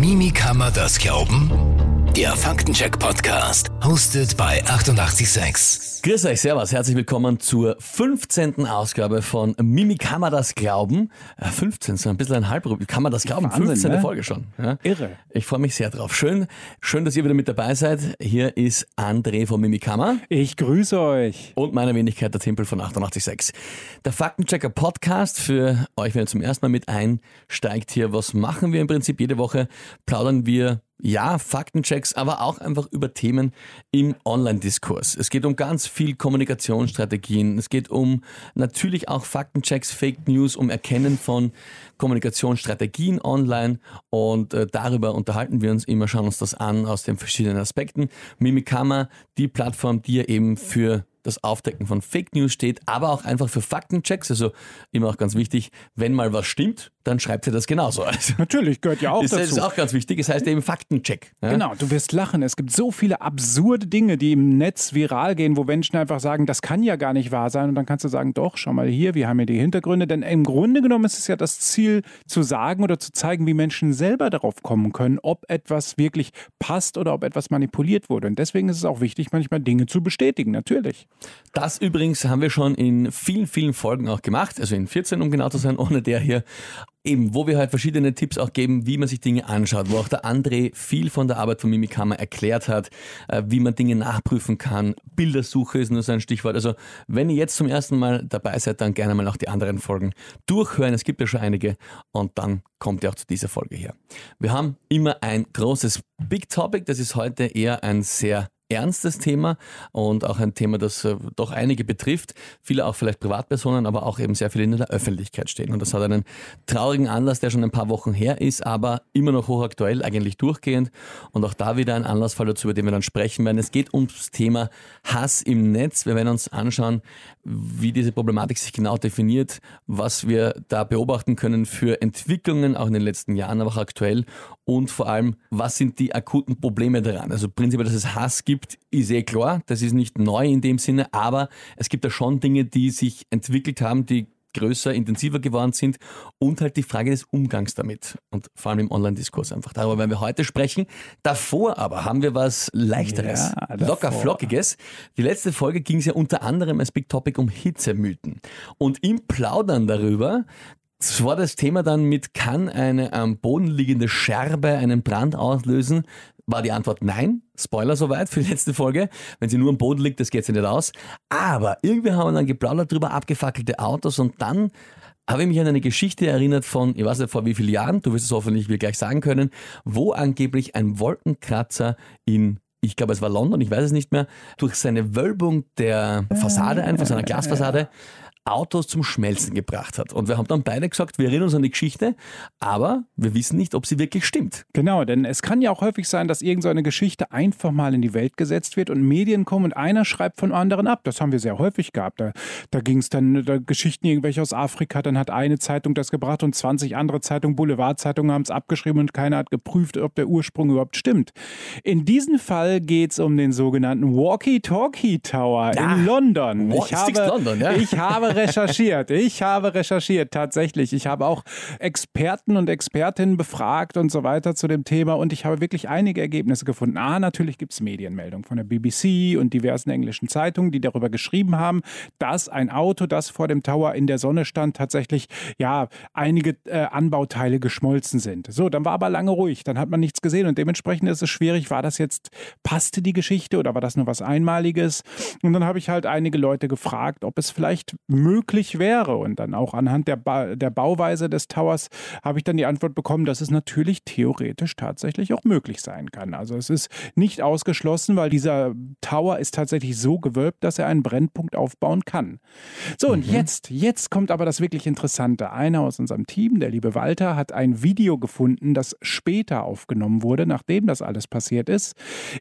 Mimi kann man das glauben? Der Faktencheck-Podcast, hostet bei 886. Grüß euch, Servus, herzlich willkommen zur 15. Ausgabe von Mimi kann man das glauben? Äh, 15, so ein bisschen ein Halbrück. Kann man das glauben? Wahnsinn, 15. ne? Folge schon. Ja? Irre. Ich freue mich sehr drauf. Schön, schön, dass ihr wieder mit dabei seid. Hier ist André von Mimi Kammer Ich grüße euch. und meine Wenigkeit der Tempel von 886. Der Faktenchecker Podcast für euch, wenn ihr zum ersten Mal mit einsteigt hier. Was machen wir im Prinzip? Jede Woche plaudern wir ja, Faktenchecks, aber auch einfach über Themen im Online-Diskurs. Es geht um ganz viel Kommunikationsstrategien. Es geht um natürlich auch Faktenchecks, Fake News, um Erkennen von Kommunikationsstrategien online. Und äh, darüber unterhalten wir uns immer, schauen uns das an aus den verschiedenen Aspekten. Mimikama, die Plattform, die ja eben für das Aufdecken von Fake News steht, aber auch einfach für Faktenchecks. Also immer auch ganz wichtig, wenn mal was stimmt, dann schreibt ihr das genauso. Also Natürlich gehört ja auch ist, das dazu. ist auch ganz wichtig. Es heißt eben Faktencheck. Ja? Genau, du wirst lachen. Es gibt so viele absurde Dinge, die im Netz viral gehen, wo Menschen einfach sagen, das kann ja gar nicht wahr sein. Und dann kannst du sagen, doch, schau mal hier, wir haben ja die Hintergründe. Denn im Grunde genommen ist es ja das Ziel, zu sagen oder zu zeigen, wie Menschen selber darauf kommen können, ob etwas wirklich passt oder ob etwas manipuliert wurde. Und deswegen ist es auch wichtig, manchmal Dinge zu bestätigen, natürlich. Das übrigens haben wir schon in vielen, vielen Folgen auch gemacht, also in 14, um genau zu sein, ohne der hier. Eben, wo wir halt verschiedene Tipps auch geben, wie man sich Dinge anschaut, wo auch der André viel von der Arbeit von Mimikama erklärt hat, äh, wie man Dinge nachprüfen kann. Bildersuche ist nur so ein Stichwort. Also, wenn ihr jetzt zum ersten Mal dabei seid, dann gerne mal auch die anderen Folgen durchhören. Es gibt ja schon einige und dann kommt ihr auch zu dieser Folge hier. Wir haben immer ein großes Big Topic. Das ist heute eher ein sehr ernstes Thema und auch ein Thema, das äh, doch einige betrifft. Viele auch vielleicht Privatpersonen, aber auch eben sehr viele in der Öffentlichkeit stehen. Und das hat einen traurigen Anlass, der schon ein paar Wochen her ist, aber immer noch hochaktuell, eigentlich durchgehend. Und auch da wieder ein Anlassfall dazu, über den wir dann sprechen werden. Es geht ums Thema Hass im Netz. Wir werden uns anschauen, wie diese Problematik sich genau definiert, was wir da beobachten können für Entwicklungen, auch in den letzten Jahren, aber auch aktuell. Und vor allem, was sind die akuten Probleme daran? Also prinzipiell, dass es Hass gibt, ist eh klar. Das ist nicht neu in dem Sinne, aber es gibt da schon Dinge, die sich entwickelt haben, die größer, intensiver geworden sind und halt die Frage des Umgangs damit und vor allem im Online-Diskurs einfach. Darüber werden wir heute sprechen. Davor aber haben wir was Leichteres, Ja, locker flockiges. Die letzte Folge ging es ja unter anderem als Big Topic um Hitzemythen und im Plaudern darüber das war das Thema dann mit, kann eine am Boden liegende Scherbe einen Brand auslösen? War die Antwort nein. Spoiler soweit für die letzte Folge. Wenn sie nur am Boden liegt, das geht sich nicht aus. Aber irgendwie haben wir dann geplaudert drüber, abgefackelte Autos und dann habe ich mich an eine Geschichte erinnert von, ich weiß nicht vor wie vielen Jahren, du wirst es hoffentlich mir gleich sagen können, wo angeblich ein Wolkenkratzer in ich glaube, es war London, ich weiß es nicht mehr, durch seine Wölbung der Fassade, einfach seiner Glasfassade, Autos zum Schmelzen gebracht hat. Und wir haben dann beide gesagt, wir erinnern uns an die Geschichte, aber wir wissen nicht, ob sie wirklich stimmt. Genau, denn es kann ja auch häufig sein, dass irgendeine so Geschichte einfach mal in die Welt gesetzt wird und Medien kommen und einer schreibt von anderen ab. Das haben wir sehr häufig gehabt. Da, da ging es dann, da Geschichten irgendwelche aus Afrika, dann hat eine Zeitung das gebracht und 20 andere Zeitungen, Boulevardzeitungen haben es abgeschrieben und keiner hat geprüft, ob der Ursprung überhaupt stimmt. In diesem Fall geht es um den sogenannten Walkie-Talkie Tower Ja. in London. Wa- Sticks London, ja. ich habe recherchiert. Ich habe recherchiert, tatsächlich. Ich habe auch Experten und Expertinnen befragt und so weiter zu dem Thema und ich habe wirklich einige Ergebnisse gefunden. A, natürlich gibt es Medienmeldungen von der BBC und diversen englischen Zeitungen, die darüber geschrieben haben, dass ein Auto, das vor dem Tower in der Sonne stand, tatsächlich ja einige äh, Anbauteile geschmolzen sind. So, dann war aber lange ruhig, dann hat man nichts gesehen und dementsprechend ist es schwierig, war das jetzt, passte die Geschichte oder war das nur was Einmaliges? Und dann habe ich halt einige Leute gefragt, ob es vielleicht möglich wäre. Und dann auch anhand der, ba der Bauweise des Towers habe ich dann die Antwort bekommen, dass es natürlich theoretisch tatsächlich auch möglich sein kann. Also es ist nicht ausgeschlossen, weil dieser Tower ist tatsächlich so gewölbt, dass er einen Brennpunkt aufbauen kann. So, und jetzt, jetzt kommt aber das wirklich Interessante. Einer aus unserem Team, der liebe Walter, hat ein Video gefunden, das später aufgenommen wurde, nachdem das alles passiert ist,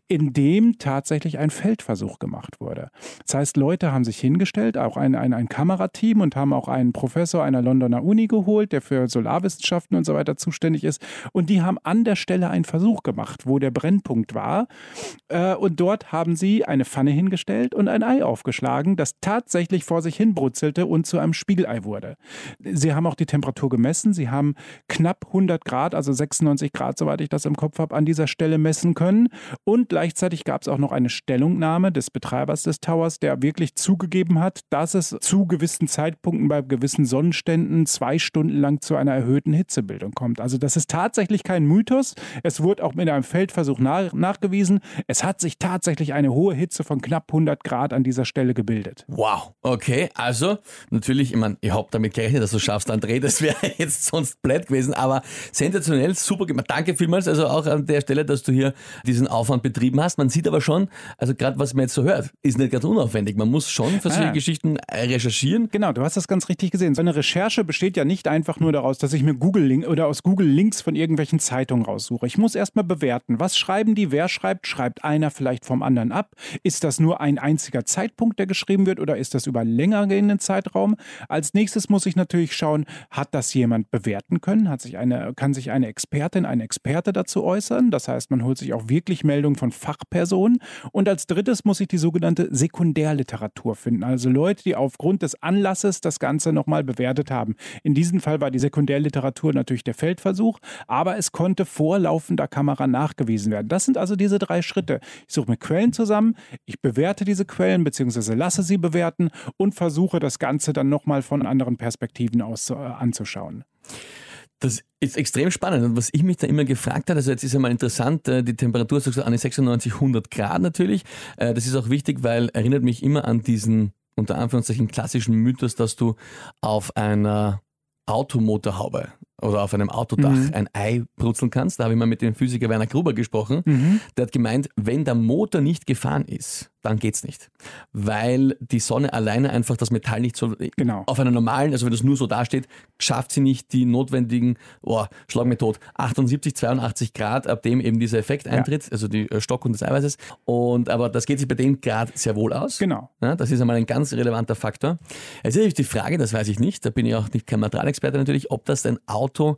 in dem tatsächlich ein Feldversuch gemacht wurde. Das heißt, Leute haben sich hingestellt, auch ein, ein, ein Kamerateam und haben auch einen Professor einer Londoner Uni geholt, der für Solarwissenschaften und so weiter zuständig ist. Und die haben an der Stelle einen Versuch gemacht, wo der Brennpunkt war. Äh, und dort haben sie eine Pfanne hingestellt und ein Ei aufgeschlagen, das tatsächlich vor sich hin brutzelte und zu einem Spiegelei wurde. Sie haben auch die Temperatur gemessen. Sie haben knapp 100 Grad, also 96 Grad, soweit ich das im Kopf habe, an dieser Stelle messen können. Und gleichzeitig gab es auch noch eine Stellungnahme des Betreibers des Towers, der wirklich zugegeben hat, dass es zu gewissen Zeitpunkten bei gewissen Sonnenständen zwei Stunden lang zu einer erhöhten Hitzebildung kommt. Also das ist tatsächlich kein Mythos. Es wurde auch mit einem Feldversuch nach nachgewiesen. Es hat sich tatsächlich eine hohe Hitze von knapp 100 Grad an dieser Stelle gebildet. Wow, okay, also natürlich, ich meine, ich habe damit gerechnet, dass du schaffst, André, das wäre jetzt sonst blöd gewesen, aber sensationell, super gemacht. Danke vielmals, also auch an der Stelle, dass du hier diesen Aufwand betrieben hast. Man sieht aber schon, also gerade was man jetzt so hört, ist nicht ganz unaufwendig. Man muss schon für solche ah. Geschichten recherchieren. Genau, du hast das ganz richtig gesehen. So eine Recherche besteht ja nicht einfach nur daraus, dass ich mir Google oder aus Google Links von irgendwelchen Zeitungen raussuche. Ich muss erstmal bewerten, was schreiben die, wer schreibt, schreibt einer vielleicht vom anderen ab? Ist das nur ein einziger Zeitpunkt, der geschrieben wird oder ist das über länger gehenden Zeitraum? Als nächstes muss ich natürlich schauen, hat das jemand bewerten können? Hat sich eine, kann sich eine Expertin, ein Experte dazu äußern? Das heißt, man holt sich auch wirklich Meldungen von Fachpersonen. Und als drittes muss ich die sogenannte Sekundärliteratur finden. Also Leute, die aufgrund des Anlasses das Ganze nochmal bewertet haben. In diesem Fall war die Sekundärliteratur natürlich der Feldversuch, aber es konnte vor laufender Kamera nachgewiesen werden. Das sind also diese drei Schritte. Ich suche mir Quellen zusammen, ich bewerte diese Quellen bzw. lasse sie bewerten und versuche das Ganze dann nochmal von anderen Perspektiven aus äh, anzuschauen. Das ist extrem spannend. Und was ich mich da immer gefragt habe, also jetzt ist ja mal interessant, äh, die Temperatur ist so an 96, 100 Grad natürlich. Äh, das ist auch wichtig, weil erinnert mich immer an diesen unter Anführungszeichen klassischen Mythos, dass du auf einer Automotorhaube oder auf einem Autodach mhm. ein Ei brutzeln kannst. Da habe ich mal mit dem Physiker Werner Gruber gesprochen. Mhm. Der hat gemeint, wenn der Motor nicht gefahren ist, dann geht's nicht. Weil die Sonne alleine einfach das Metall nicht so genau. auf einer normalen, also wenn das nur so dasteht, schafft sie nicht die notwendigen, oh, schlag mir tot, 78, 82 Grad, ab dem eben dieser Effekt eintritt, ja. also die äh, Stockung des Eiweißes. Und aber das geht sich bei dem Grad sehr wohl aus. Genau. Ja, das ist einmal ein ganz relevanter Faktor. Jetzt ist natürlich die Frage, das weiß ich nicht, da bin ich auch nicht kein Materialexperte natürlich, ob das ein Auto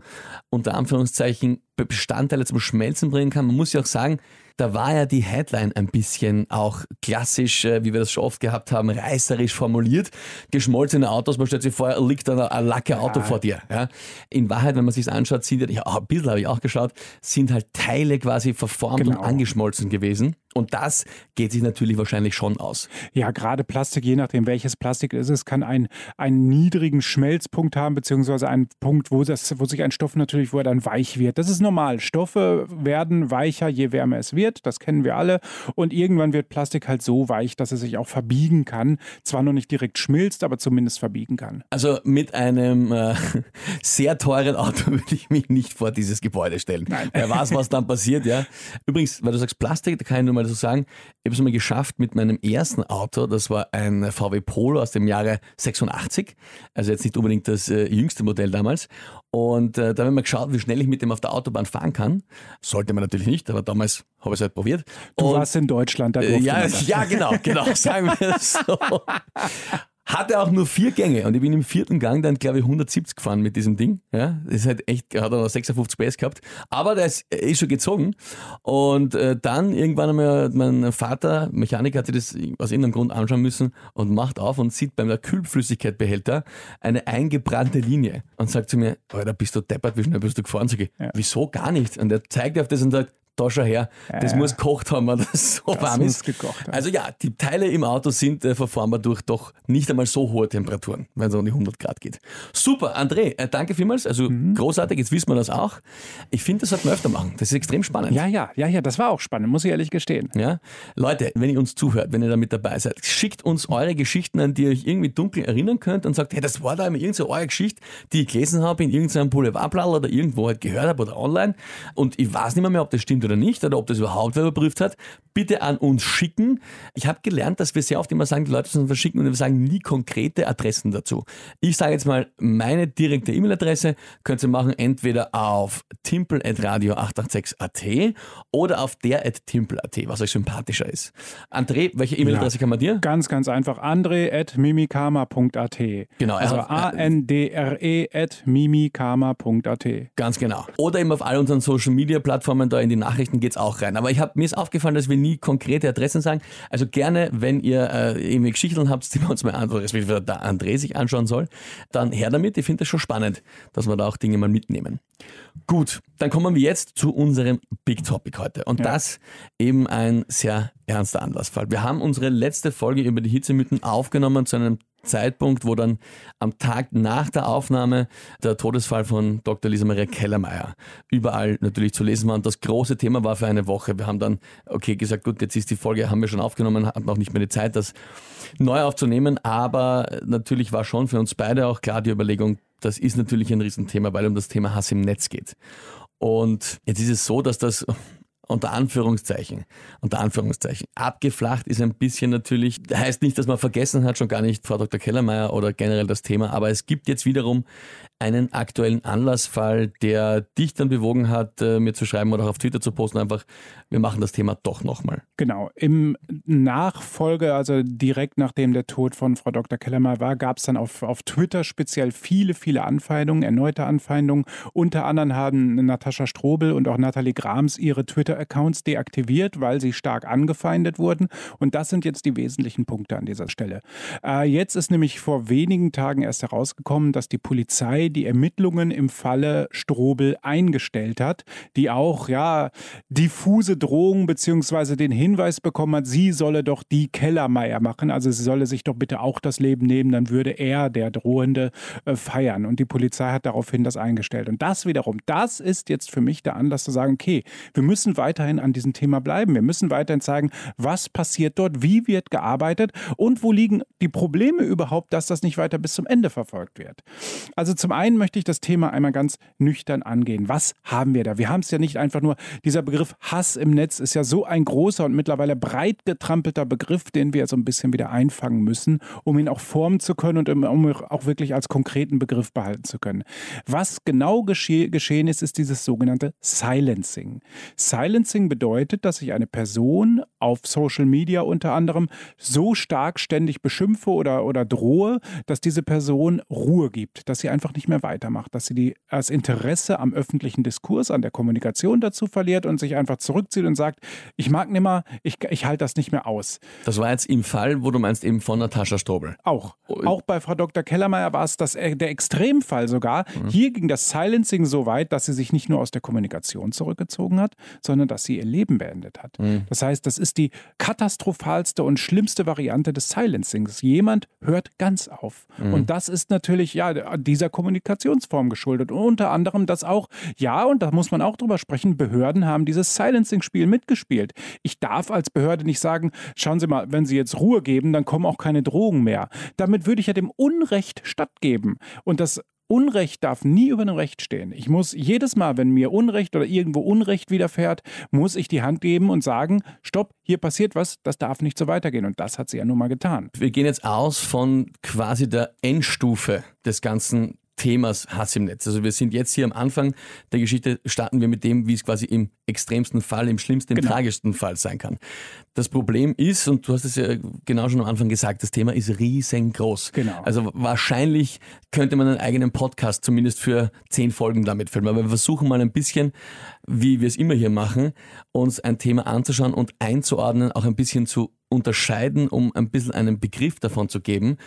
unter Anführungszeichen Bestandteile zum Schmelzen bringen kann. Man muss ja auch sagen, da war ja die Headline ein bisschen auch klassisch, äh, wie wir das schon oft gehabt haben, reißerisch formuliert. Geschmolzene Autos, man stellt sich vor, liegt da ein lacke Auto ja. vor dir. Ja. In Wahrheit, wenn man sich anschaut, sind ja, ein bisschen habe ich auch geschaut, sind halt Teile quasi verformt genau. und angeschmolzen gewesen. Und das geht sich natürlich wahrscheinlich schon aus. Ja, gerade Plastik, je nachdem welches Plastik es ist, kann einen, einen niedrigen Schmelzpunkt haben, beziehungsweise einen Punkt, wo, das, wo sich ein Stoff natürlich, wo er dann weich wird. Das ist normal. Stoffe werden weicher, je wärmer es wird. Das kennen wir alle. Und irgendwann wird Plastik halt so weich, dass es sich auch verbiegen kann. Zwar noch nicht direkt schmilzt, aber zumindest verbiegen kann. Also mit einem äh, sehr teuren Auto würde ich mich nicht vor dieses Gebäude stellen. Nein. Wer weiß, was dann passiert, ja. Übrigens, weil du sagst Plastik, da kann ich nur mal mal so sagen, ich habe es mal geschafft mit meinem ersten Auto, das war ein VW Polo aus dem Jahre 86, also jetzt nicht unbedingt das äh, jüngste Modell damals. Und äh, da haben wir geschaut, wie schnell ich mit dem auf der Autobahn fahren kann. Sollte man natürlich nicht, aber damals habe ich es halt probiert. Du und, warst in Deutschland, da äh, ja, ja, genau, genau, sagen wir es so. Hatte auch nur vier Gänge und ich bin im vierten Gang dann, glaube ich, 170 gefahren mit diesem Ding. Ja, das ist halt echt, hat er noch 56 PS gehabt. Aber der ist, ist schon gezogen. Und äh, dann irgendwann einmal mein Vater, Mechaniker, hat sich das aus irgendeinem Grund anschauen müssen und macht auf und sieht beim Kühlflüssigkeitbehälter eine eingebrannte Linie und sagt zu mir, Alter, bist du deppert, wie schnell bist du gefahren? Sag ich, ja. wieso gar nicht? Und er zeigt auf das und sagt, da schon her. Das ja, muss gekocht haben, weil das so das warm ist. Gekocht, ja. Also ja, die Teile im Auto sind äh, verformbar durch doch nicht einmal so hohe Temperaturen, wenn es um die 100 Grad geht. Super, André, äh, danke vielmals. Also mhm. großartig, jetzt wissen wir das auch. Ich finde, das sollten wir öfter machen. Das ist extrem spannend. Ja, ja, ja, ja, das war auch spannend, muss ich ehrlich gestehen. Ja, Leute, wenn ihr uns zuhört, wenn ihr da mit dabei seid, schickt uns eure Geschichten, an die ihr euch irgendwie dunkel erinnern könnt und sagt, hey, das war da immer irgendeine eure Geschichte, die ich gelesen habe in irgendeinem Boulevardblatt oder irgendwo halt gehört habe oder online und ich weiß nicht mehr, mehr ob das stimmt oder oder nicht oder ob das überhaupt wer überprüft hat, bitte an uns schicken. Ich habe gelernt, dass wir sehr oft immer sagen, die Leute sollen verschicken und wir sagen nie konkrete Adressen dazu. Ich sage jetzt mal meine direkte E-Mail-Adresse, könnt ihr machen entweder auf timpel.radio886.at oder auf der.timpel.at, was euch sympathischer ist. André, welche E-Mail-Adresse ja, kann man dir? Ganz, ganz einfach. andre.mimikama.at. Genau. Also A-N-D-R-E.mimikama.at. Ganz genau. Oder eben auf all unseren Social-Media-Plattformen, da in die Nachrichten geht es auch rein. Aber ich hab, mir ist aufgefallen, dass wir nie konkrete Adressen sagen. Also gerne, wenn ihr äh, irgendwie Geschichten habt, die wir uns mal anschauen, respektive der André sich anschauen soll, dann her damit. Ich finde das schon spannend, dass wir da auch Dinge mal mitnehmen. Gut, dann kommen wir jetzt zu unserem Big Topic heute. Und ja. das eben ein sehr ernster Anlassfall. Wir haben unsere letzte Folge über die Hitzemythen aufgenommen zu einem Zeitpunkt, wo dann am Tag nach der Aufnahme der Todesfall von Dr. Lisa Maria Kellermeier überall natürlich zu lesen war. Und das große Thema war für eine Woche. Wir haben dann, okay, gesagt, gut, jetzt ist die Folge, haben wir schon aufgenommen, hatten auch nicht mehr die Zeit, das neu aufzunehmen. Aber natürlich war schon für uns beide auch klar die Überlegung, das ist natürlich ein Riesenthema, weil um das Thema Hass im Netz geht. Und jetzt ist es so, dass das unter Anführungszeichen, unter Anführungszeichen, abgeflacht ist ein bisschen natürlich, heißt nicht, dass man vergessen hat, schon gar nicht Frau Dr. Kellermeier oder generell das Thema, aber es gibt jetzt wiederum einen aktuellen Anlassfall, der dich dann bewogen hat, äh, mir zu schreiben oder auch auf Twitter zu posten, einfach, wir machen das Thema doch nochmal. Genau. Im Nachfolge, also direkt nachdem der Tod von Frau Dr. Kellermeier war, gab es dann auf, auf Twitter speziell viele, viele Anfeindungen, erneute Anfeindungen. Unter anderem haben Natascha Strobel und auch Nathalie Grams ihre Twitter-Accounts deaktiviert, weil sie stark angefeindet wurden. Und das sind jetzt die wesentlichen Punkte an dieser Stelle. Äh, jetzt ist nämlich vor wenigen Tagen erst herausgekommen, dass die Polizei die Ermittlungen im Falle Strobel eingestellt hat, die auch ja diffuse Drohungen bzw. den Hinweis bekommen hat, sie solle doch die Kellermeier machen, also sie solle sich doch bitte auch das Leben nehmen, dann würde er, der Drohende, äh, feiern. Und die Polizei hat daraufhin das eingestellt. Und das wiederum, das ist jetzt für mich der Anlass zu sagen, okay, wir müssen weiterhin an diesem Thema bleiben. Wir müssen weiterhin zeigen, was passiert dort, wie wird gearbeitet und wo liegen die Probleme überhaupt, dass das nicht weiter bis zum Ende verfolgt wird. Also zum einen möchte ich das Thema einmal ganz nüchtern angehen. Was haben wir da? Wir haben es ja nicht einfach nur, dieser Begriff Hass im Netz ist ja so ein großer und mittlerweile breit getrampelter Begriff, den wir so ein bisschen wieder einfangen müssen, um ihn auch formen zu können und um auch wirklich als konkreten Begriff behalten zu können. Was genau gesche geschehen ist, ist dieses sogenannte Silencing. Silencing bedeutet, dass ich eine Person auf Social Media unter anderem so stark ständig beschimpfe oder, oder drohe, dass diese Person Ruhe gibt, dass sie einfach nicht mehr weitermacht, dass sie die, das Interesse am öffentlichen Diskurs, an der Kommunikation dazu verliert und sich einfach zurückzieht und sagt, ich mag nicht mehr, ich, ich halte das nicht mehr aus. Das war jetzt im Fall, wo du meinst, eben von Natascha Strobel. Auch. Auch bei Frau Dr. Kellermeier war es das, äh, der Extremfall sogar. Mhm. Hier ging das Silencing so weit, dass sie sich nicht nur aus der Kommunikation zurückgezogen hat, sondern dass sie ihr Leben beendet hat. Mhm. Das heißt, das ist die katastrophalste und schlimmste Variante des Silencings. Jemand hört ganz auf. Mhm. Und das ist natürlich, ja, dieser Kommunikation Kommunikationsform geschuldet. Und unter anderem, dass auch, ja, und da muss man auch drüber sprechen, Behörden haben dieses Silencing-Spiel mitgespielt. Ich darf als Behörde nicht sagen, schauen Sie mal, wenn Sie jetzt Ruhe geben, dann kommen auch keine Drogen mehr. Damit würde ich ja dem Unrecht stattgeben. Und das Unrecht darf nie über dem Recht stehen. Ich muss jedes Mal, wenn mir Unrecht oder irgendwo Unrecht widerfährt, muss ich die Hand geben und sagen, stopp, hier passiert was, das darf nicht so weitergehen. Und das hat sie ja nun mal getan. Wir gehen jetzt aus von quasi der Endstufe des ganzen Themas Hass im Netz. Also wir sind jetzt hier am Anfang der Geschichte, starten wir mit dem, wie es quasi im extremsten Fall, im schlimmsten, im genau. tragischsten Fall sein kann. Das Problem ist, und du hast es ja genau schon am Anfang gesagt, das Thema ist riesengroß. Genau. Also wahrscheinlich könnte man einen eigenen Podcast zumindest für zehn Folgen damit filmen. Aber wir versuchen mal ein bisschen, wie wir es immer hier machen, uns ein Thema anzuschauen und einzuordnen, auch ein bisschen zu unterscheiden, um ein bisschen einen Begriff davon zu geben.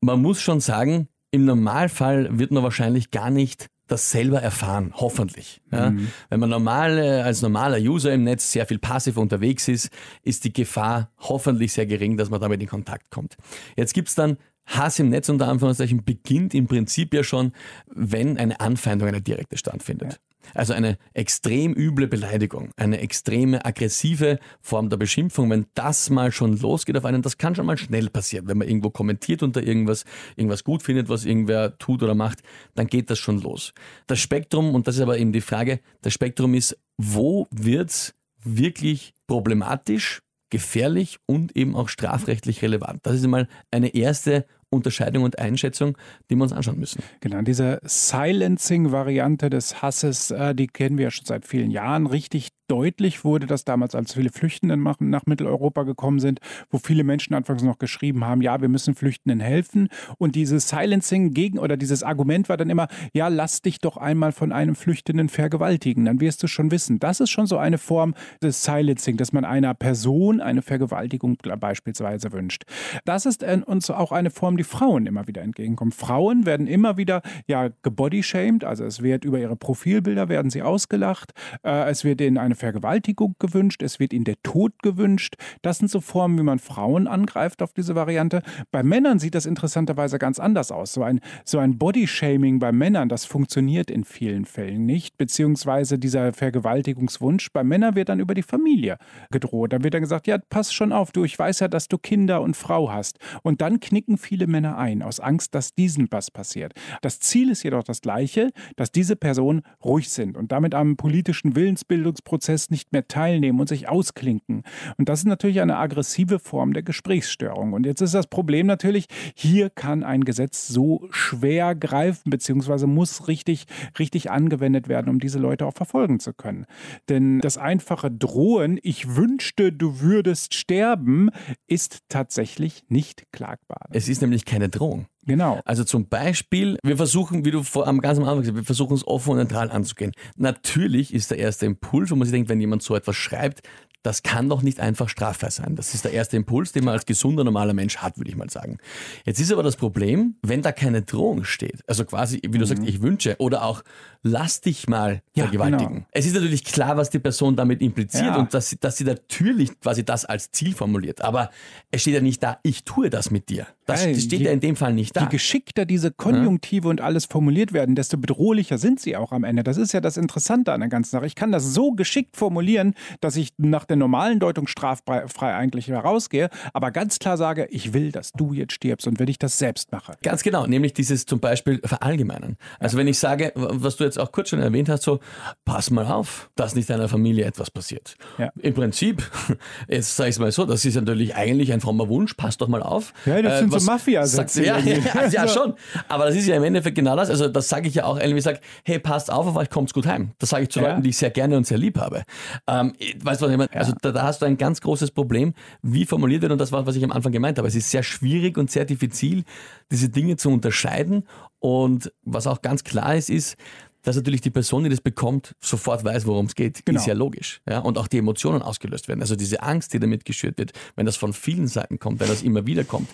Man muss schon sagen, im Normalfall wird man wahrscheinlich gar nicht das selber erfahren, hoffentlich. Ja? Mhm. Wenn man normal, als normaler User im Netz sehr viel passiv unterwegs ist, ist die Gefahr hoffentlich sehr gering, dass man damit in Kontakt kommt. Jetzt gibt's dann Hass im Netz unter Anführungszeichen beginnt im Prinzip ja schon, wenn eine Anfeindung, eine direkte stattfindet. Ja. Also eine extrem üble Beleidigung, eine extreme aggressive Form der Beschimpfung, wenn das mal schon losgeht auf einen, das kann schon mal schnell passieren. Wenn man irgendwo kommentiert unter irgendwas, irgendwas gut findet, was irgendwer tut oder macht, dann geht das schon los. Das Spektrum, und das ist aber eben die Frage, das Spektrum ist wo wird es wirklich problematisch, gefährlich und eben auch strafrechtlich relevant. Das ist einmal eine erste Unterscheidung und Einschätzung, die wir uns anschauen müssen. Genau, diese Silencing-Variante des Hasses, äh, die kennen wir ja schon seit vielen Jahren. Richtig deutlich wurde das damals, als viele Flüchtende nach Mitteleuropa gekommen sind, wo viele Menschen anfangs noch geschrieben haben, ja, wir müssen Flüchtenden helfen. Und dieses Silencing gegen oder dieses Argument war dann immer, ja, lass dich doch einmal von einem Flüchtenden vergewaltigen, dann wirst du schon wissen. Das ist schon so eine Form des Silencing, dass man einer Person eine Vergewaltigung beispielsweise wünscht. Das ist uns auch eine Form die Frauen immer wieder entgegenkommen. Frauen werden immer wieder ja gebodyshamed, also es wird über ihre Profilbilder werden sie ausgelacht, äh, es wird ihnen eine Vergewaltigung gewünscht, es wird ihnen der Tod gewünscht. Das sind so Formen, wie man Frauen angreift auf diese Variante. Bei Männern sieht das interessanterweise ganz anders aus. So ein, so ein Bodyshaming bei Männern, das funktioniert in vielen Fällen nicht, beziehungsweise dieser Vergewaltigungswunsch bei Männern wird dann über die Familie gedroht. Dann wird dann gesagt, ja, pass schon auf, du, ich weiß ja, dass du Kinder und Frau hast. Und dann knicken viele Männer ein, aus Angst, dass diesen was passiert. Das Ziel ist jedoch das gleiche, dass diese Personen ruhig sind und damit am politischen Willensbildungsprozess nicht mehr teilnehmen und sich ausklinken. Und das ist natürlich eine aggressive Form der Gesprächsstörung. Und jetzt ist das Problem natürlich, hier kann ein Gesetz so schwer greifen, beziehungsweise muss richtig, richtig angewendet werden, um diese Leute auch verfolgen zu können. Denn das einfache Drohen, ich wünschte, du würdest sterben, ist tatsächlich nicht klagbar. Es ist nämlich keine Drohung. Genau. Also zum Beispiel, wir versuchen, wie du vor, am ganz am Anfang gesagt hast, wir versuchen es offen und neutral anzugehen. Natürlich ist der erste Impuls, wo man sich denkt, wenn jemand so etwas schreibt, das kann doch nicht einfach straffrei sein. Das ist der erste Impuls, den man als gesunder, normaler Mensch hat, würde ich mal sagen. Jetzt ist aber das Problem, wenn da keine Drohung steht, also quasi, wie du mhm. sagst, ich wünsche, oder auch lass dich mal ja, vergewaltigen. Genau. Es ist natürlich klar, was die Person damit impliziert ja. und dass sie, dass sie natürlich quasi das als Ziel formuliert. Aber es steht ja nicht da, ich tue das mit dir. Das hey, steht je, ja in dem Fall nicht da. Je geschickter diese Konjunktive ja. und alles formuliert werden, desto bedrohlicher sind sie auch am Ende. Das ist ja das Interessante an der ganzen Sache. Ich kann das so geschickt formulieren, dass ich nach der normalen Deutung straffrei eigentlich herausgehe, aber ganz klar sage, ich will, dass du jetzt stirbst und wenn ich das selbst mache. Ganz genau, nämlich dieses zum Beispiel verallgemeinern. Also ja. wenn ich sage, was du jetzt auch kurz schon erwähnt hast, so, pass mal auf, dass nicht deiner Familie etwas passiert. Ja. Im Prinzip, jetzt sage ich es mal so, das ist natürlich eigentlich ein frommer Wunsch, pass doch mal auf. Ja, das äh, sind so mafia ja, ja, ja, schon. Aber das ist ja im Endeffekt genau das. Also das sage ich ja auch, ich sage, hey, passt auf, auf euch kommt's gut heim. Das sage ich zu Leuten, die ich sehr gerne und sehr lieb habe. Ähm, weißt du, was ich meine? Also da, da, hast du ein ganz großes Problem, wie formuliert wird und das war, was ich am Anfang gemeint habe. Es ist sehr schwierig und sehr diffizil, diese Dinge zu unterscheiden. Und was auch ganz klar ist, ist, dass natürlich die Person, die das bekommt, sofort weiß, worum es geht, genau. ist ja logisch. Ja? Und auch die Emotionen ausgelöst werden. Also diese Angst, die damit geschürt wird, wenn das von vielen Seiten kommt, wenn das immer wieder kommt,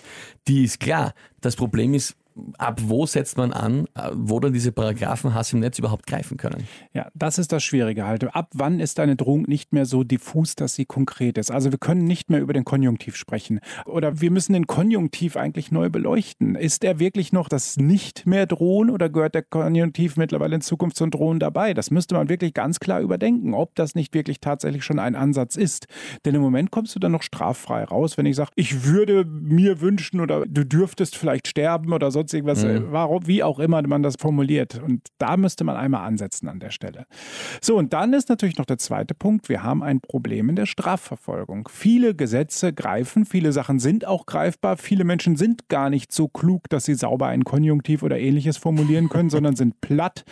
die ist klar. Das Problem ist, ab wo setzt man an, äh, wo dann diese Paragraphen Hass im Netz überhaupt greifen können? Ja, das ist das Schwierige halt. Ab wann ist eine Drohung nicht mehr so diffus, dass sie konkret ist? Also wir können nicht mehr über den Konjunktiv sprechen. Oder wir müssen den Konjunktiv eigentlich neu beleuchten. Ist er wirklich noch das nicht mehr drohen oder gehört der Konjunktiv mittlerweile in Zukunft zum Drohen dabei? Das müsste man wirklich ganz klar überdenken, ob das nicht wirklich tatsächlich schon ein Ansatz ist. Denn im Moment kommst du dann noch straffrei raus, wenn ich sage, ich würde mir wünschen oder du dürftest vielleicht sterben oder sonst sonst irgendwas, mhm. warum, wie auch immer man das formuliert. Und da müsste man einmal ansetzen an der Stelle. So, und dann ist natürlich noch der zweite Punkt. Wir haben ein Problem in der Strafverfolgung. Viele Gesetze greifen, viele Sachen sind auch greifbar. Viele Menschen sind gar nicht so klug, dass sie sauber ein Konjunktiv oder ähnliches formulieren können, sondern sind platt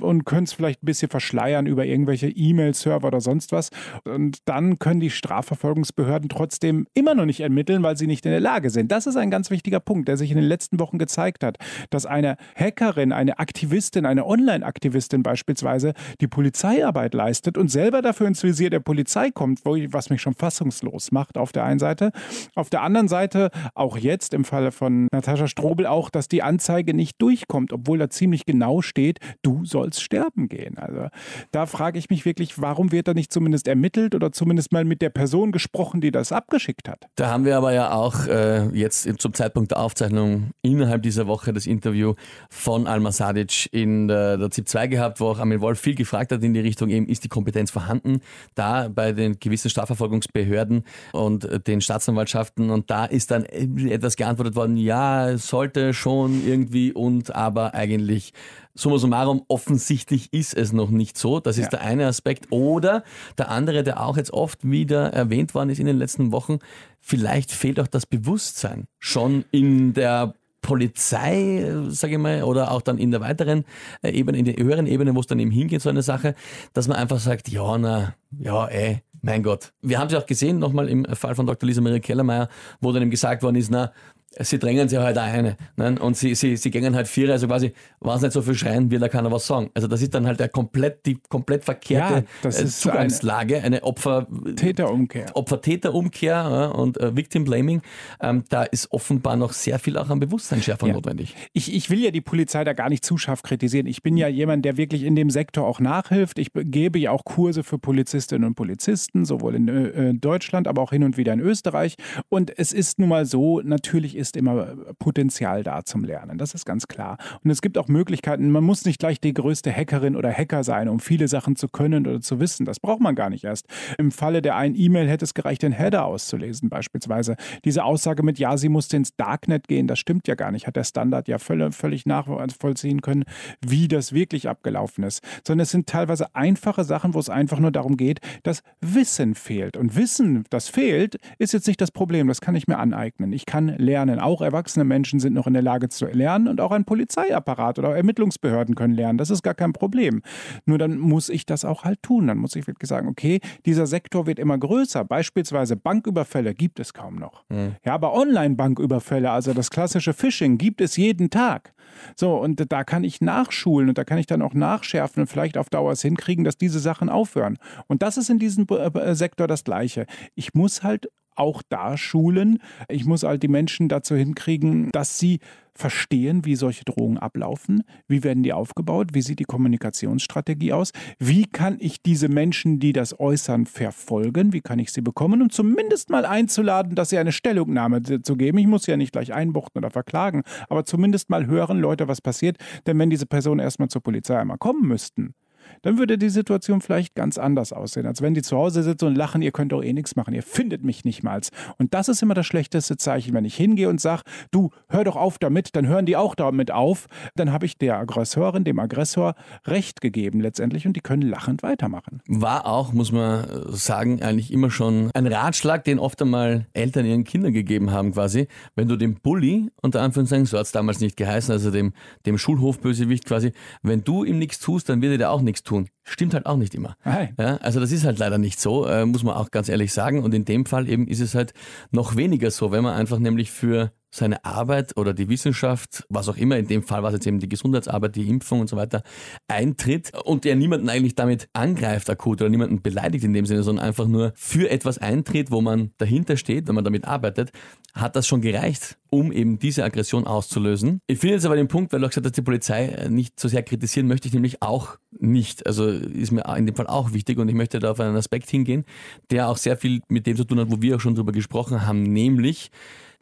und können es vielleicht ein bisschen verschleiern über irgendwelche E-Mail-Server oder sonst was. Und dann können die Strafverfolgungsbehörden trotzdem immer noch nicht ermitteln, weil sie nicht in der Lage sind. Das ist ein ganz wichtiger Punkt, der sich in den letzten Wochen gezeigt gezeigt hat, dass eine Hackerin, eine Aktivistin, eine Online-Aktivistin beispielsweise die Polizeiarbeit leistet und selber dafür ins Visier der Polizei kommt, was mich schon fassungslos macht auf der einen Seite. Auf der anderen Seite auch jetzt im Falle von Natascha Strobel auch, dass die Anzeige nicht durchkommt, obwohl da ziemlich genau steht, du sollst sterben gehen. Also da frage ich mich wirklich, warum wird da nicht zumindest ermittelt oder zumindest mal mit der Person gesprochen, die das abgeschickt hat? Da haben wir aber ja auch äh, jetzt zum Zeitpunkt der Aufzeichnung innerhalb dieser Woche das Interview von Alma Sadic in der, der ZIP 2 gehabt, wo auch Amil Wolf viel gefragt hat in die Richtung, eben ist die Kompetenz vorhanden, da bei den gewissen Strafverfolgungsbehörden und den Staatsanwaltschaften und da ist dann etwas geantwortet worden, ja, sollte schon irgendwie und aber eigentlich summa summarum, offensichtlich ist es noch nicht so. Das ist ja. der eine Aspekt. Oder der andere, der auch jetzt oft wieder erwähnt worden ist in den letzten Wochen, vielleicht fehlt auch das Bewusstsein schon in der Polizei, sage ich mal, oder auch dann in der weiteren äh, Ebene, in der höheren Ebene, wo es dann eben hingeht, so eine Sache, dass man einfach sagt, ja, na, ja, ey, mein Gott. Wir haben es ja auch gesehen, nochmal im Fall von Dr. Lisa Maria Kellermeier, wo dann eben gesagt worden ist, na, sie drängen sich halt eine. Ne? Und sie, sie, sie gehen halt vier, also quasi, wenn es nicht so viel schreien, will da keiner was sagen. Also das ist dann halt der komplett, die komplett verkehrte ja, äh, Zugangslage, eine, eine Opfer... Täterumkehr. Opfer-Täterumkehr ja, und äh, Victim Blaming. Ähm, da ist offenbar noch sehr viel auch an Bewusstseinsschärfung ja. notwendig. Ich, ich will ja die Polizei da gar nicht zu scharf kritisieren. Ich bin ja jemand, der wirklich in dem Sektor auch nachhilft. Ich gebe ja auch Kurse für Polizistinnen und Polizisten, sowohl in äh, Deutschland, aber auch hin und wieder in Österreich. Und es ist nun mal so, natürlich ist immer Potenzial da zum Lernen. Das ist ganz klar. Und es gibt auch Möglichkeiten, man muss nicht gleich die größte Hackerin oder Hacker sein, um viele Sachen zu können oder zu wissen. Das braucht man gar nicht erst. Im Falle der einen E-Mail hätte es gereicht, den Header auszulesen, beispielsweise. Diese Aussage mit, ja, sie musste ins Darknet gehen, das stimmt ja gar nicht. Hat der Standard ja völlig, völlig nachvollziehen können, wie das wirklich abgelaufen ist. Sondern es sind teilweise einfache Sachen, wo es einfach nur darum geht, dass Wissen fehlt. Und Wissen, das fehlt, ist jetzt nicht das Problem. Das kann ich mir aneignen. Ich kann lernen lernen. Auch erwachsene Menschen sind noch in der Lage zu lernen und auch ein Polizeiapparat oder Ermittlungsbehörden können lernen. Das ist gar kein Problem. Nur dann muss ich das auch halt tun. Dann muss ich wirklich sagen, okay, dieser Sektor wird immer größer. Beispielsweise Banküberfälle gibt es kaum noch. Mhm. Ja, aber Online-Banküberfälle, also das klassische Phishing, gibt es jeden Tag. So, und da kann ich nachschulen und da kann ich dann auch nachschärfen und vielleicht auf Dauer es hinkriegen, dass diese Sachen aufhören. Und das ist in diesem äh, Sektor das Gleiche. Ich muss halt auch da schulen. Ich muss halt die Menschen dazu hinkriegen, dass sie verstehen, wie solche Drohungen ablaufen, wie werden die aufgebaut, wie sieht die Kommunikationsstrategie aus, wie kann ich diese Menschen, die das äußern, verfolgen, wie kann ich sie bekommen, um zumindest mal einzuladen, dass sie eine Stellungnahme zu geben. Ich muss ja nicht gleich einbuchten oder verklagen, aber zumindest mal hören, Leute, was passiert, denn wenn diese Personen erstmal zur Polizei einmal kommen müssten, dann würde die Situation vielleicht ganz anders aussehen, als wenn die zu Hause sitzen und lachen, ihr könnt doch eh nichts machen, ihr findet mich nicht mal. Und das ist immer das schlechteste Zeichen, wenn ich hingehe und sage, du, hör doch auf damit, dann hören die auch damit auf, dann habe ich der Aggressorin, dem Aggressor Recht gegeben letztendlich und die können lachend weitermachen. War auch, muss man sagen, eigentlich immer schon ein Ratschlag, den oft einmal Eltern ihren Kindern gegeben haben quasi, wenn du dem Bully, unter Anführungszeichen, so hat es damals nicht geheißen, also dem, dem Schulhofbösewicht quasi, wenn du ihm nichts tust, dann wird er dir auch nichts tun. Stimmt halt auch nicht immer. Ja, also das ist halt leider nicht so, äh, muss man auch ganz ehrlich sagen. Und in dem Fall eben ist es halt noch weniger so, wenn man einfach nämlich für seine Arbeit oder die Wissenschaft, was auch immer, in dem Fall war es jetzt eben die Gesundheitsarbeit, die Impfung und so weiter, eintritt und der niemanden eigentlich damit angreift akut oder niemanden beleidigt in dem Sinne, sondern einfach nur für etwas eintritt, wo man dahinter steht, wenn man damit arbeitet, hat das schon gereicht, um eben diese Aggression auszulösen. Ich finde jetzt aber den Punkt, weil du auch gesagt hast, die Polizei nicht so sehr kritisieren, möchte ich nämlich auch nicht. Also ist mir in dem Fall auch wichtig und ich möchte da auf einen Aspekt hingehen, der auch sehr viel mit dem zu tun hat, wo wir auch schon drüber gesprochen haben, nämlich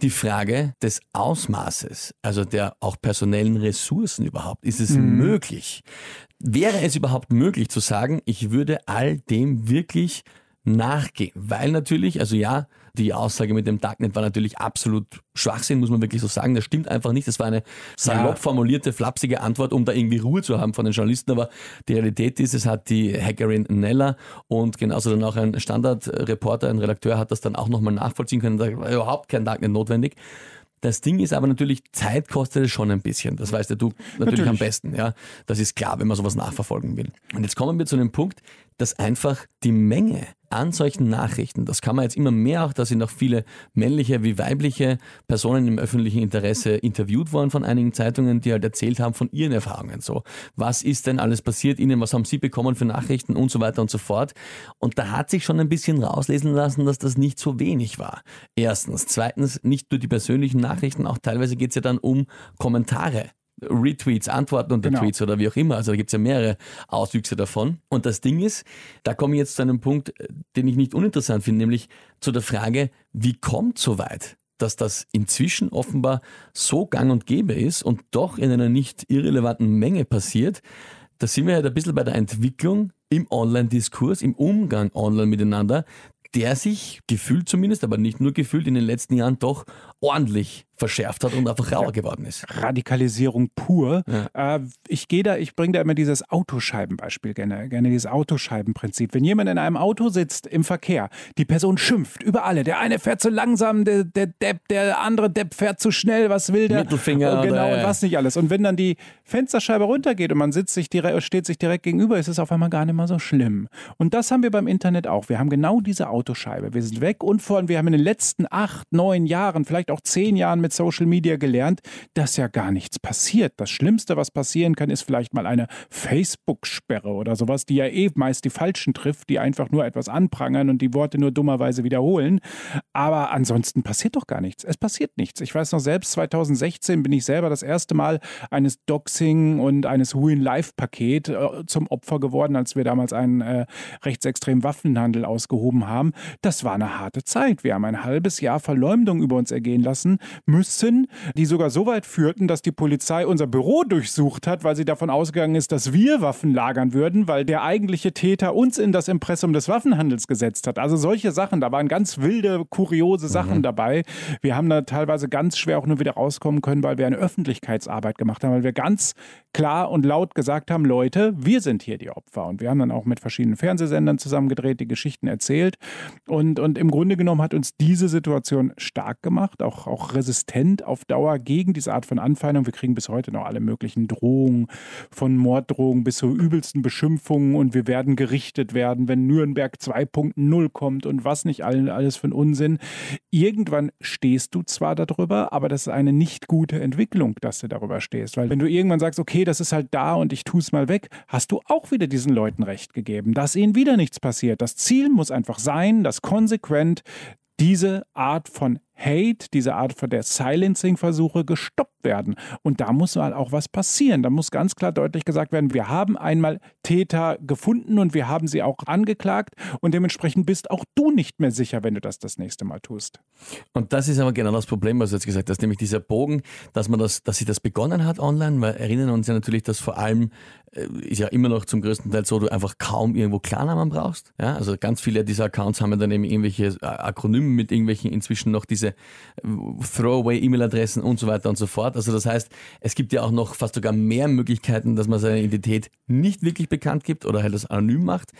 die Frage des Ausmaßes, also der auch personellen Ressourcen überhaupt. Ist es mhm. möglich? Wäre es überhaupt möglich zu sagen, ich würde all dem wirklich nachgehen? Weil natürlich, also ja, die Aussage mit dem Darknet war natürlich absolut Schwachsinn, muss man wirklich so sagen. Das stimmt einfach nicht. Das war eine salopp formulierte, flapsige Antwort, um da irgendwie Ruhe zu haben von den Journalisten. Aber die Realität ist, es hat die Hackerin Nella und genauso dann auch ein Standardreporter, ein Redakteur hat das dann auch nochmal nachvollziehen können. Da war überhaupt kein Darknet notwendig. Das Ding ist aber natürlich, Zeit kostet es schon ein bisschen. Das weißt ja du natürlich, natürlich, am besten. Ja, Das ist klar, wenn man sowas nachverfolgen will. Und jetzt kommen wir zu dem Punkt, dass einfach die Menge an solchen Nachrichten, das kann man jetzt immer mehr auch, da sind auch viele männliche wie weibliche Personen im öffentlichen Interesse interviewt worden von einigen Zeitungen, die halt erzählt haben von ihren Erfahrungen. So, was ist denn alles passiert ihnen, was haben sie bekommen für Nachrichten und so weiter und so fort. Und da hat sich schon ein bisschen rauslesen lassen, dass das nicht so wenig war. Erstens. Zweitens, nicht nur die persönlichen Nachrichten, auch teilweise geht es ja dann um Kommentare Retweets, Antworten unter genau. Tweets oder wie auch immer. Also da gibt es ja mehrere Auswüchse davon. Und das Ding ist, da komme ich jetzt zu einem Punkt, den ich nicht uninteressant finde, nämlich zu der Frage, wie kommt so weit? dass das inzwischen offenbar so gang und gäbe ist und doch in einer nicht irrelevanten Menge passiert, da sind wir halt ein bisschen bei der Entwicklung im Online-Diskurs, im Umgang online miteinander, der sich gefühlt zumindest, aber nicht nur gefühlt in den letzten Jahren doch ordentlich verschärft hat und einfach rauer geworden ist. Radikalisierung pur. Ja. Äh, ich gehe da, ich bringe da immer dieses Autoscheibenbeispiel gerne, gerne dieses Autoscheibenprinzip. Wenn jemand in einem Auto sitzt im Verkehr, die Person schimpft über alle. Der eine fährt zu langsam, der, der Depp, der andere Depp fährt zu schnell, was will der? Mittelfinger. Und genau, oder, und was nicht alles. Und wenn dann die Fensterscheibe runtergeht und man sitzt sich direkt, steht sich direkt gegenüber, ist es auf einmal gar nicht mehr so schlimm. Und das haben wir beim Internet auch. Wir haben genau diese Autoscheibe. Wir sind weg und vor allem, wir haben in den letzten acht, neun Jahren, vielleicht auch zehn Jahren mit Social Media gelernt, dass ja gar nichts passiert. Das Schlimmste, was passieren kann, ist vielleicht mal eine Facebook-Sperre oder sowas, die ja eh meist die Falschen trifft, die einfach nur etwas anprangern und die Worte nur dummerweise wiederholen. Aber ansonsten passiert doch gar nichts. Es passiert nichts. Ich weiß noch selbst, 2016 bin ich selber das erste Mal eines Doxing und eines Who-in-Life-Paket äh, zum Opfer geworden, als wir damals einen äh, rechtsextremen Waffenhandel ausgehoben haben. Das war eine harte Zeit. Wir haben ein halbes Jahr Verleumdung über uns ergehen lassen müssen, die sogar so weit führten, dass die Polizei unser Büro durchsucht hat, weil sie davon ausgegangen ist, dass wir Waffen lagern würden, weil der eigentliche Täter uns in das Impressum des Waffenhandels gesetzt hat. Also solche Sachen, da waren ganz wilde, kuriose Sachen mhm. dabei. Wir haben da teilweise ganz schwer auch nur wieder rauskommen können, weil wir eine Öffentlichkeitsarbeit gemacht haben, weil wir ganz klar und laut gesagt haben, Leute, wir sind hier die Opfer. Und wir haben dann auch mit verschiedenen Fernsehsendern zusammengedreht, die Geschichten erzählt. Und, und im Grunde genommen hat uns diese Situation stark gemacht, auch, auch resistent auf Dauer gegen diese Art von Anfeindung. Wir kriegen bis heute noch alle möglichen Drohungen, von Morddrohungen bis zu übelsten Beschimpfungen und wir werden gerichtet werden, wenn Nürnberg 2.0 kommt und was nicht alles für ein Unsinn. Irgendwann stehst du zwar darüber, aber das ist eine nicht gute Entwicklung, dass du darüber stehst. Weil wenn du irgendwann sagst, okay, das ist halt da und ich tue es mal weg, hast du auch wieder diesen Leuten recht gegeben, dass ihnen wieder nichts passiert. Das Ziel muss einfach sein, dass konsequent diese Art von Hate, diese Art von der Silencing-Versuche gestoppt werden. Und da muss mal auch was passieren. Da muss ganz klar deutlich gesagt werden, wir haben einmal Täter gefunden und wir haben sie auch angeklagt und dementsprechend bist auch du nicht mehr sicher, wenn du das das nächste Mal tust. Und das ist aber genau das Problem, was du jetzt gesagt hast, nämlich dieser Bogen, dass man das, dass sich das begonnen hat online, weil erinnern uns ja natürlich, dass vor allem äh, ist ja immer noch zum größten Teil so, du einfach kaum irgendwo Klarnamen brauchst. Ja, also ganz viele dieser Accounts haben dann eben irgendwelche äh, Akronyme mit irgendwelchen inzwischen noch diese äh, Throwaway-E-Mail-Adressen und so weiter und so fort. Also das heißt, es gibt ja auch noch fast sogar mehr Möglichkeiten, dass man seine Identität nicht wirklich bekannt gibt oder halt das anonym macht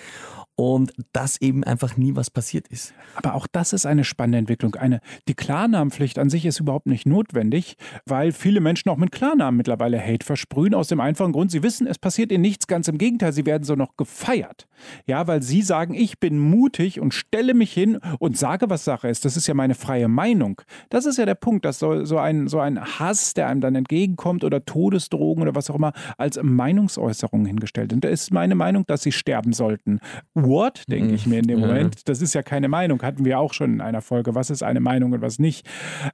und dass eben einfach nie was passiert ist. Aber auch das ist eine spannende Entwicklung. Eine, die Klarnamenpflicht an sich ist überhaupt nicht notwendig, weil viele Menschen auch mit Klarnamen mittlerweile Hate versprühen, aus dem einfachen Grund, sie wissen, es passiert ihnen nichts, ganz im Gegenteil, sie werden so noch gefeiert. Ja, weil sie sagen, ich bin mutig und stelle mich hin und sage, was Sache ist. Das ist ja meine freie Meinung. Das ist ja der Punkt, dass so, so, ein, so ein Hass, der einem dann entgegenkommt oder Todesdrogen oder was auch immer, als Meinungsäußerung hingestellt. Und da ist meine Meinung, dass sie sterben sollten what, denke ich mir in dem mhm. Moment. Das ist ja keine Meinung, hatten wir auch schon in einer Folge. Was ist eine Meinung und was nicht?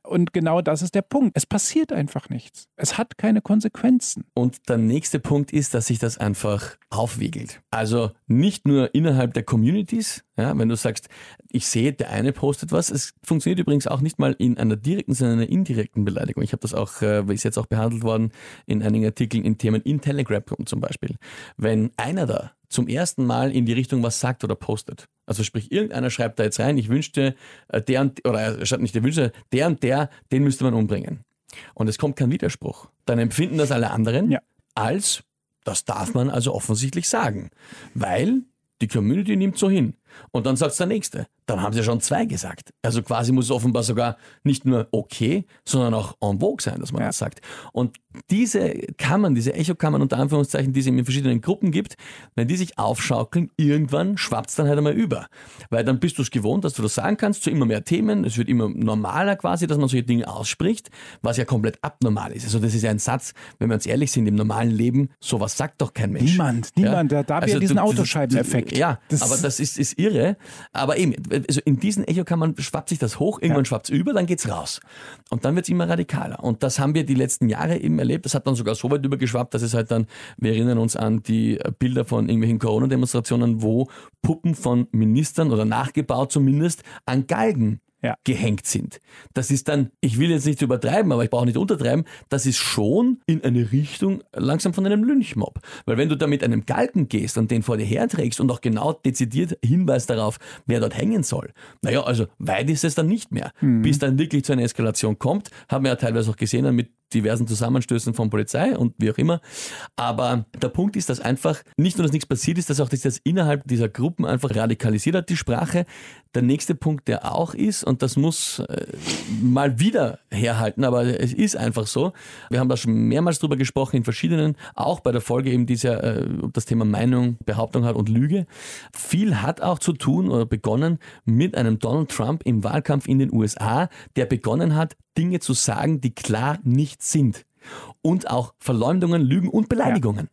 Und genau das ist der Punkt. Es passiert einfach nichts. Es hat keine Konsequenzen. Und der nächste Punkt ist, dass sich das einfach aufwiegelt. Also nicht nur innerhalb der Communities, ja, wenn du sagst, ich sehe, der eine postet was. Es funktioniert übrigens auch nicht mal in einer direkten, sondern einer indirekten Beleidigung. Ich habe das auch, äh, ist jetzt auch behandelt worden in einigen Artikeln in Themen in Telegram zum Beispiel. Wenn einer da zum ersten Mal in die Richtung was sagt oder postet. Also sprich, irgendeiner schreibt da jetzt rein, ich wünschte, äh, der und, oder er schreibt nicht, der wünschte, der und der, den müsste man umbringen. Und es kommt kein Widerspruch. Dann empfinden das alle anderen ja. als, das darf man also offensichtlich sagen. Weil die Community nimmt so hin. Und dann sagt der Nächste. Dann haben sie ja schon zwei gesagt. Also quasi muss es offenbar sogar nicht nur okay, sondern auch en vogue sein, dass man ja. das sagt. Und diese Kammern, diese Echokammern unter Anführungszeichen, die es in verschiedenen Gruppen gibt, wenn die sich aufschaukeln, irgendwann schwappt es dann halt einmal über. Weil dann bist du es gewohnt, dass du das sagen kannst zu immer mehr Themen. Es wird immer normaler quasi, dass man solche Dinge ausspricht, was ja komplett abnormal ist. Also das ist ja ein Satz, wenn wir uns ehrlich sind, im normalen Leben, sowas sagt doch kein Mensch. Niemand, niemand. Ja? Da, haben also wir diesen Autoscheibeneffekt. Ja, das aber das ist, ist irre. Aber eben, also in diesen Echokammern schwappt sich das hoch, irgendwann ja. schwappt es über, dann geht es raus. Und dann wird es immer radikaler. Und das haben wir die letzten Jahre eben erlebt. Das hat dann sogar so weit übergeschwappt, dass es halt dann, wir erinnern uns an die Bilder von irgendwelchen Corona-Demonstrationen, wo Puppen von Ministern oder nachgebaut zumindest an Galgen Ja. gehängt sind. Das ist dann, ich will jetzt nicht übertreiben, aber ich brauche nicht untertreiben, das ist schon in eine Richtung langsam von einem Lynchmob. Weil wenn du da mit einem Galgen gehst und den vor dir herträgst und auch genau dezidiert hinweist darauf, wer dort hängen soll, naja, also weit ist es dann nicht mehr. Bis dann wirklich zu einer Eskalation kommt, haben wir ja teilweise auch gesehen mit diversen Zusammenstößen von Polizei und wie auch immer. Aber der Punkt ist, dass einfach nicht nur, dass nichts passiert ist, dass auch das innerhalb dieser Gruppen einfach radikalisiert hat, die Sprache. Der nächste Punkt, der auch ist, und das muss äh, mal wieder herhalten, aber es ist einfach so. Wir haben da schon mehrmals drüber gesprochen in verschiedenen, auch bei der Folge eben, die ja äh, das Thema Meinung, Behauptung hat und Lüge. Viel hat auch zu tun oder begonnen mit einem Donald Trump im Wahlkampf in den USA, der begonnen hat, Dinge zu sagen, die klar nicht sind. Und auch Verleumdungen, Lügen und Beleidigungen.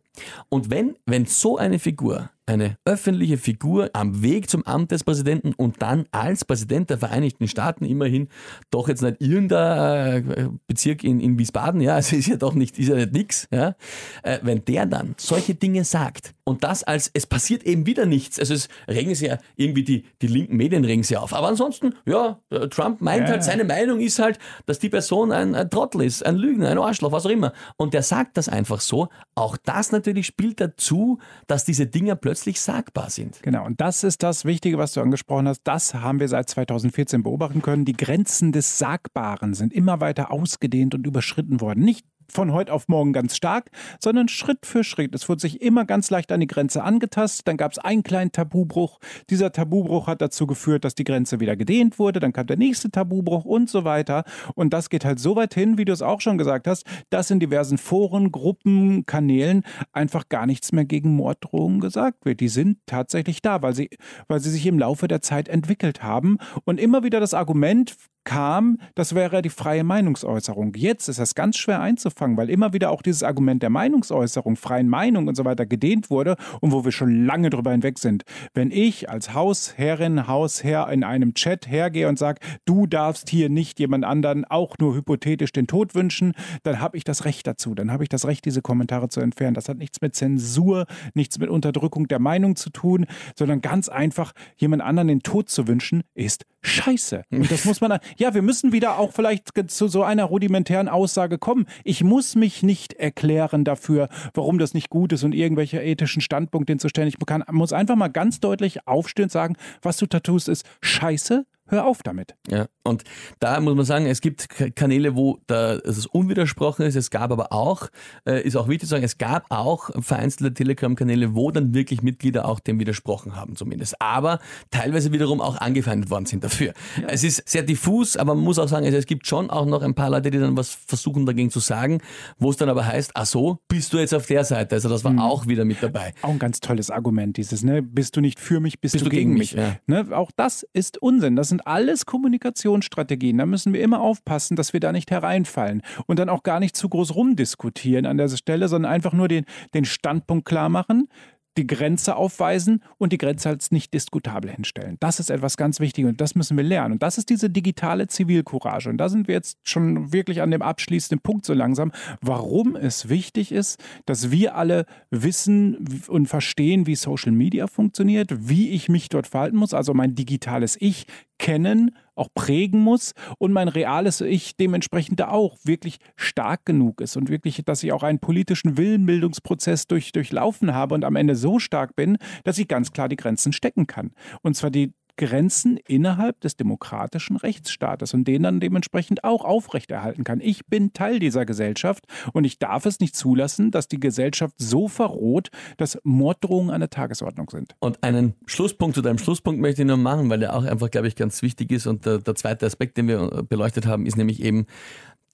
Und wenn, wenn so eine Figur, eine öffentliche Figur am Weg zum Amt des Präsidenten und dann als Präsident der Vereinigten Staaten immerhin doch jetzt nicht irgendein äh, Bezirk in, in Wiesbaden, ja, also ist ja doch nicht, ist ja nicht nix, ja, äh, wenn der dann solche Dinge sagt und das als, es passiert eben wieder nichts, also es regen sich ja irgendwie die, die linken Medien regen sich auf, aber ansonsten, ja, äh, Trump meint Ja. halt, seine Meinung ist halt, dass die Person ein, ein Trottel ist, ein Lügner, ein Arschloch, was auch immer und der sagt das einfach so, auch das natürlich spielt dazu, dass diese Dinger plötzlich sagbar sind. Genau, und das ist das Wichtige, was du angesprochen hast. Das haben wir seit 2014 beobachten können. Die Grenzen des Sagbaren sind immer weiter ausgedehnt und überschritten worden. Nicht von heute auf morgen ganz stark, sondern Schritt für Schritt. Es wurde sich immer ganz leicht an die Grenze angetastet. Dann gab es einen kleinen Tabubruch. Dieser Tabubruch hat dazu geführt, dass die Grenze wieder gedehnt wurde. Dann kam der nächste Tabubruch und so weiter. Und das geht halt so weit hin, wie du es auch schon gesagt hast, dass in diversen Foren, Gruppen, Kanälen einfach gar nichts mehr gegen Morddrohungen gesagt wird. Die sind tatsächlich da, weil sie, weil sie sich im Laufe der Zeit entwickelt haben. Und immer wieder das Argument kam, das wäre die freie Meinungsäußerung. Jetzt ist das ganz schwer einzufangen, weil immer wieder auch dieses Argument der Meinungsäußerung, freien Meinung und so weiter gedehnt wurde und wo wir schon lange drüber hinweg sind. Wenn ich als Hausherrin, Hausherr in einem Chat hergehe und sage, du darfst hier nicht jemand anderen auch nur hypothetisch den Tod wünschen, dann habe ich das Recht dazu. Dann habe ich das Recht, diese Kommentare zu entfernen. Das hat nichts mit Zensur, nichts mit Unterdrückung der Meinung zu tun, sondern ganz einfach, jemand anderen den Tod zu wünschen, ist scheiße. Und das muss man, ja, wir müssen wieder auch vielleicht zu so einer rudimentären Aussage kommen. Ich muss mich nicht erklären dafür, warum das nicht gut ist und irgendwelche ethischen Standpunkte hinzustellen. Ich kann, muss einfach mal ganz deutlich aufstehen und sagen, was du tust, ist scheiße. Hör auf damit. Ja, und da muss man sagen, es gibt Kanäle, wo da es unwidersprochen ist. Es gab aber auch, äh, ist auch wichtig zu sagen, es gab auch vereinzelte Telegram-Kanäle, wo dann wirklich Mitglieder auch dem widersprochen haben zumindest. Aber teilweise wiederum auch angefeindet worden sind dafür. Es ist sehr diffus, aber man muss auch sagen, also es gibt schon auch noch ein paar Leute, die dann was versuchen dagegen zu sagen, wo es dann aber heißt, ach so, bist du jetzt auf der Seite. Also das war auch wieder mit dabei. Auch ein ganz tolles Argument, dieses, ne? Bist du nicht für mich, bist, Bist du du gegen gegen mich. mich, ja. Ne? Auch das ist Unsinn. Das sind alles Kommunikationsstrategien. Da müssen wir immer aufpassen, dass wir da nicht hereinfallen und dann auch gar nicht zu groß rumdiskutieren an der Stelle, sondern einfach nur den, den Standpunkt klar machen, die Grenze aufweisen und die Grenze als nicht diskutabel hinstellen. Das ist etwas ganz Wichtiges und das müssen wir lernen. Und das ist diese digitale Zivilcourage. Und da sind wir jetzt schon wirklich an dem abschließenden Punkt so langsam, warum es wichtig ist, dass wir alle wissen und verstehen, wie Social Media funktioniert, wie ich mich dort verhalten muss, also mein digitales Ich kennen, auch prägen muss und mein reales Ich dementsprechend da auch wirklich stark genug ist und wirklich, dass ich auch einen politischen Willenbildungsprozess durch, durchlaufen habe und am Ende so stark bin, dass ich ganz klar die Grenzen stecken kann. Und zwar die Grenzen innerhalb des demokratischen Rechtsstaates und den dann dementsprechend auch aufrechterhalten kann. Ich bin Teil dieser Gesellschaft und ich darf es nicht zulassen, dass die Gesellschaft so verroht, dass Morddrohungen an der Tagesordnung sind. Und einen Schlusspunkt zu deinem Schlusspunkt möchte ich noch machen, weil der auch einfach, glaube ich, ganz wichtig ist. Und der, der zweite Aspekt, den wir beleuchtet haben, ist nämlich eben,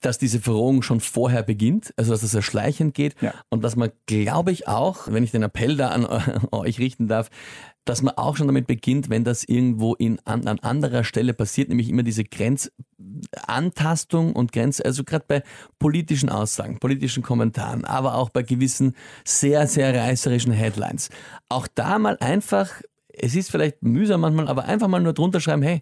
dass diese Verrohung schon vorher beginnt, also dass es erschleichend geht Ja. und dass man, glaube ich, auch, wenn ich den Appell da an euch richten darf, dass man auch schon damit beginnt, wenn das irgendwo in, an, an anderer Stelle passiert, nämlich immer diese Grenzantastung und Grenz, also gerade bei politischen Aussagen, politischen Kommentaren, aber auch bei gewissen sehr, sehr reißerischen Headlines. Auch da mal einfach es ist vielleicht mühsam manchmal, aber einfach mal nur drunter schreiben, hey,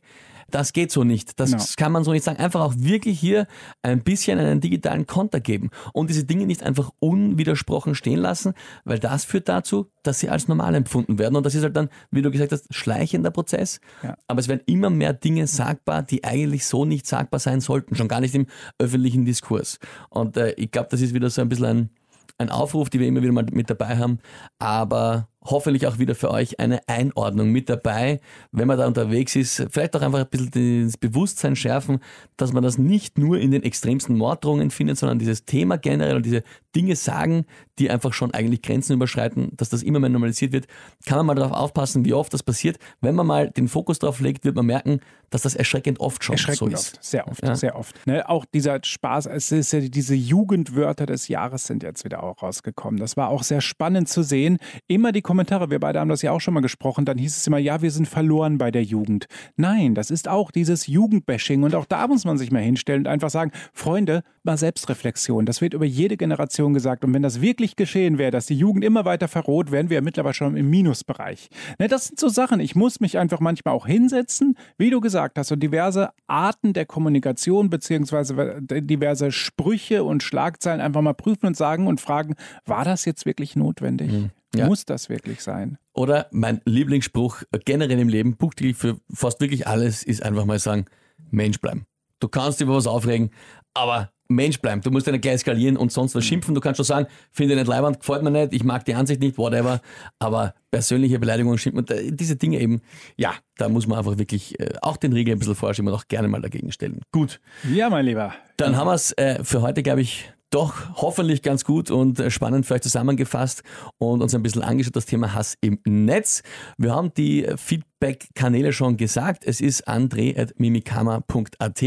das geht so nicht. Das Genau. kann man so nicht sagen. Einfach auch wirklich hier ein bisschen einen digitalen Konter geben und diese Dinge nicht einfach unwidersprochen stehen lassen, weil das führt dazu, dass sie als normal empfunden werden. Und das ist halt dann, wie du gesagt hast, schleichender Prozess. Ja. Aber es werden immer mehr Dinge sagbar, die eigentlich so nicht sagbar sein sollten, schon gar nicht im öffentlichen Diskurs. Und äh, ich glaube, das ist wieder so ein bisschen ein, ein Aufruf, die wir immer wieder mal mit dabei haben, aber hoffentlich auch wieder für euch eine Einordnung mit dabei, wenn man da unterwegs ist, vielleicht auch einfach ein bisschen das Bewusstsein schärfen, dass man das nicht nur in den extremsten Morddrohungen findet, sondern dieses Thema generell und diese Dinge sagen, die einfach schon eigentlich Grenzen überschreiten, dass das immer mehr normalisiert wird, kann man mal darauf aufpassen, wie oft das passiert. Wenn man mal den Fokus drauf legt, wird man merken, dass das erschreckend oft schon so Erschreckend ist. oft, sehr oft, Ja. sehr oft. Ne, auch dieser Spaß, es ist ja diese Jugendwörter des Jahres sind jetzt wieder auch rausgekommen. Das war auch sehr spannend zu sehen. Immer die Kommentare, wir beide haben das ja auch schon mal gesprochen, dann hieß es immer, ja, wir sind verloren bei der Jugend. Nein, das ist auch dieses Jugendbashing und auch da muss man sich mal hinstellen und einfach sagen, Freunde, mal Selbstreflexion. Das wird über jede Generation gesagt und wenn das wirklich geschehen wäre, dass die Jugend immer weiter verroht, wären wir ja mittlerweile schon im Minusbereich. Ne, das sind so Sachen, ich muss mich einfach manchmal auch hinsetzen, wie du gesagt hast, und diverse Arten der Kommunikation beziehungsweise diverse Sprüche und Schlagzeilen einfach mal prüfen und sagen und fragen, war das jetzt wirklich notwendig? Mhm. Ja. Muss das wirklich sein? Oder mein Lieblingsspruch äh, generell im Leben, buchstäblich für fast wirklich alles, ist einfach mal sagen, Mensch bleiben. Du kannst dich über was aufregen, aber Mensch bleiben. Du musst ja nicht gleich skalieren und sonst was schimpfen. Du kannst schon sagen, finde ich nicht leibend, gefällt mir nicht, ich mag die Ansicht nicht, whatever. Aber persönliche Beleidigungen schimpfen, diese Dinge eben, ja, da muss man einfach wirklich äh, auch den Riegel ein bisschen vorschieben und auch gerne mal dagegen stellen. Gut, Ja, mein Lieber. dann haben wir es äh, für heute, glaube ich, doch hoffentlich ganz gut und äh, spannend euch zusammengefasst und uns ein bisschen angeschaut, das Thema Hass im Netz. Wir haben die äh, Feedback-Kanäle schon gesagt. Es ist andre.mimikama.at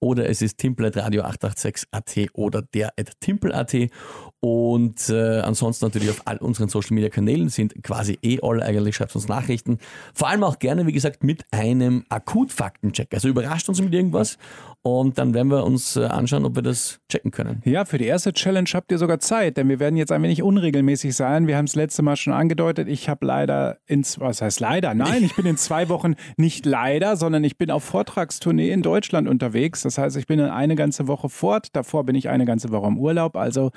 oder es ist timpel.radio886.at oder der at timpel.at und äh, ansonsten natürlich auf all unseren Social-Media-Kanälen sind quasi eh alle eigentlich, schreibt uns Nachrichten. Vor allem auch gerne, wie gesagt, mit einem Akut-Faktencheck. Also überrascht uns mit irgendwas und dann werden wir uns äh, anschauen, ob wir das checken können. Ja, für die erste Challenge habt ihr sogar Zeit, denn wir werden jetzt ein wenig unregelmäßig sein. Wir haben es letzte Mal schon angedeutet. Ich habe leider in, was heißt leider? Nein, ich bin in zwei Wochen nicht leider, sondern ich bin auf Vortragstournee in Deutschland unterwegs. Das heißt, ich bin eine ganze Woche fort. Davor bin ich eine ganze Woche im Urlaub. Also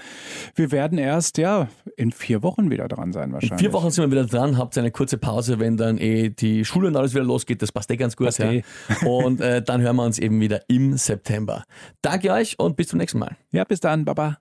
wir werden erst, ja, in vier Wochen wieder dran sein wahrscheinlich. Vier Wochen sind wir wieder dran, habt eine kurze Pause, wenn dann eh die Schule und alles wieder losgeht. Das passt eh ganz gut. Passt Ja. eh. Und äh, dann hören wir uns eben wieder im September. Danke euch und bis zum nächsten Mal. Ja, bis dann. Baba.